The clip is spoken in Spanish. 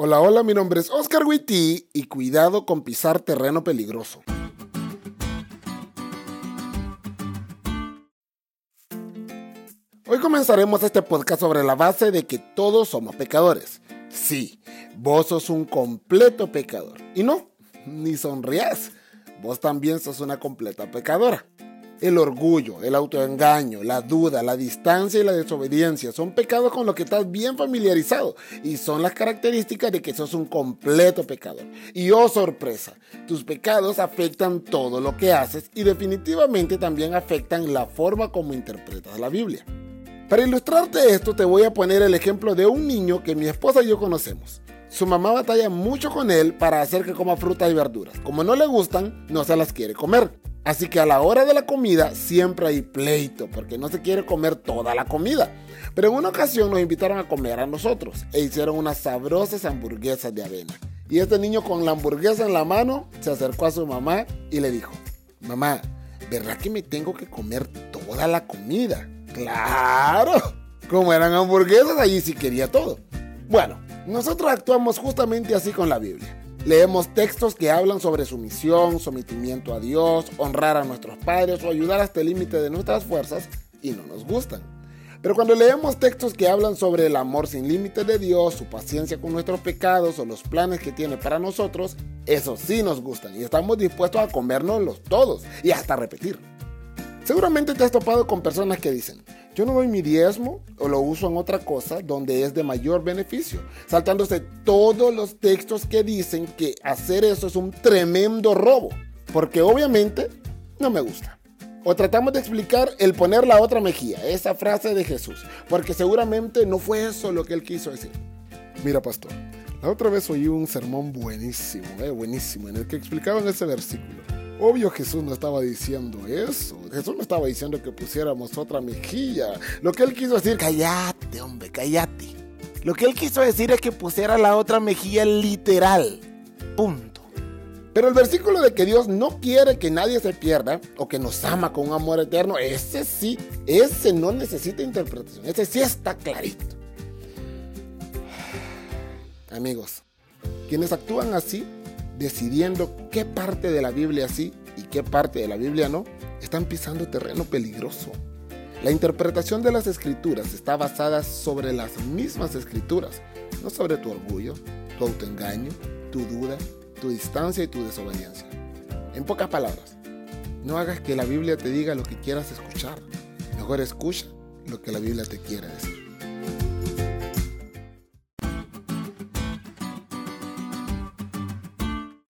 Hola, hola, mi nombre es Oscar Witty y cuidado con pisar terreno peligroso. Hoy comenzaremos este podcast sobre la base de que todos somos pecadores. Sí, vos sos un completo pecador. Y no, ni sonrías. Vos también sos una completa pecadora. El orgullo, el autoengaño, la duda, la distancia y la desobediencia son pecados con los que estás bien familiarizado y son las características de que sos un completo pecador. Y oh sorpresa, tus pecados afectan todo lo que haces y definitivamente también afectan la forma como interpretas la Biblia. Para ilustrarte esto te voy a poner el ejemplo de un niño que mi esposa y yo conocemos. Su mamá batalla mucho con él para hacer que coma frutas y verduras. Como no le gustan, no se las quiere comer. Así que a la hora de la comida siempre hay pleito porque no se quiere comer toda la comida. Pero en una ocasión nos invitaron a comer a nosotros e hicieron unas sabrosas hamburguesas de avena. Y este niño con la hamburguesa en la mano se acercó a su mamá y le dijo, mamá, ¿verdad que me tengo que comer toda la comida? Claro, como eran hamburguesas, allí sí quería todo. Bueno, nosotros actuamos justamente así con la Biblia. Leemos textos que hablan sobre sumisión, sometimiento a Dios, honrar a nuestros padres o ayudar hasta el límite de nuestras fuerzas y no nos gustan. Pero cuando leemos textos que hablan sobre el amor sin límite de Dios, su paciencia con nuestros pecados o los planes que tiene para nosotros, esos sí nos gustan y estamos dispuestos a comérnoslos todos y hasta repetir. Seguramente te has topado con personas que dicen, yo no doy mi diezmo o lo uso en otra cosa donde es de mayor beneficio, saltándose todos los textos que dicen que hacer eso es un tremendo robo, porque obviamente no me gusta. O tratamos de explicar el poner la otra mejilla, esa frase de Jesús, porque seguramente no fue eso lo que él quiso decir. Mira, pastor, la otra vez oí un sermón buenísimo, eh, buenísimo, en el que explicaban ese versículo. Obvio Jesús no estaba diciendo eso. Jesús no estaba diciendo que pusiéramos otra mejilla. Lo que él quiso decir, cállate, hombre, cállate. Lo que él quiso decir es que pusiera la otra mejilla literal. Punto. Pero el versículo de que Dios no quiere que nadie se pierda o que nos ama con un amor eterno, ese sí, ese no necesita interpretación. Ese sí está clarito. Amigos, quienes actúan así decidiendo qué parte de la Biblia sí y qué parte de la Biblia no, están pisando terreno peligroso. La interpretación de las escrituras está basada sobre las mismas escrituras, no sobre tu orgullo, tu autoengaño, tu duda, tu distancia y tu desobediencia. En pocas palabras, no hagas que la Biblia te diga lo que quieras escuchar. Mejor escucha lo que la Biblia te quiere decir.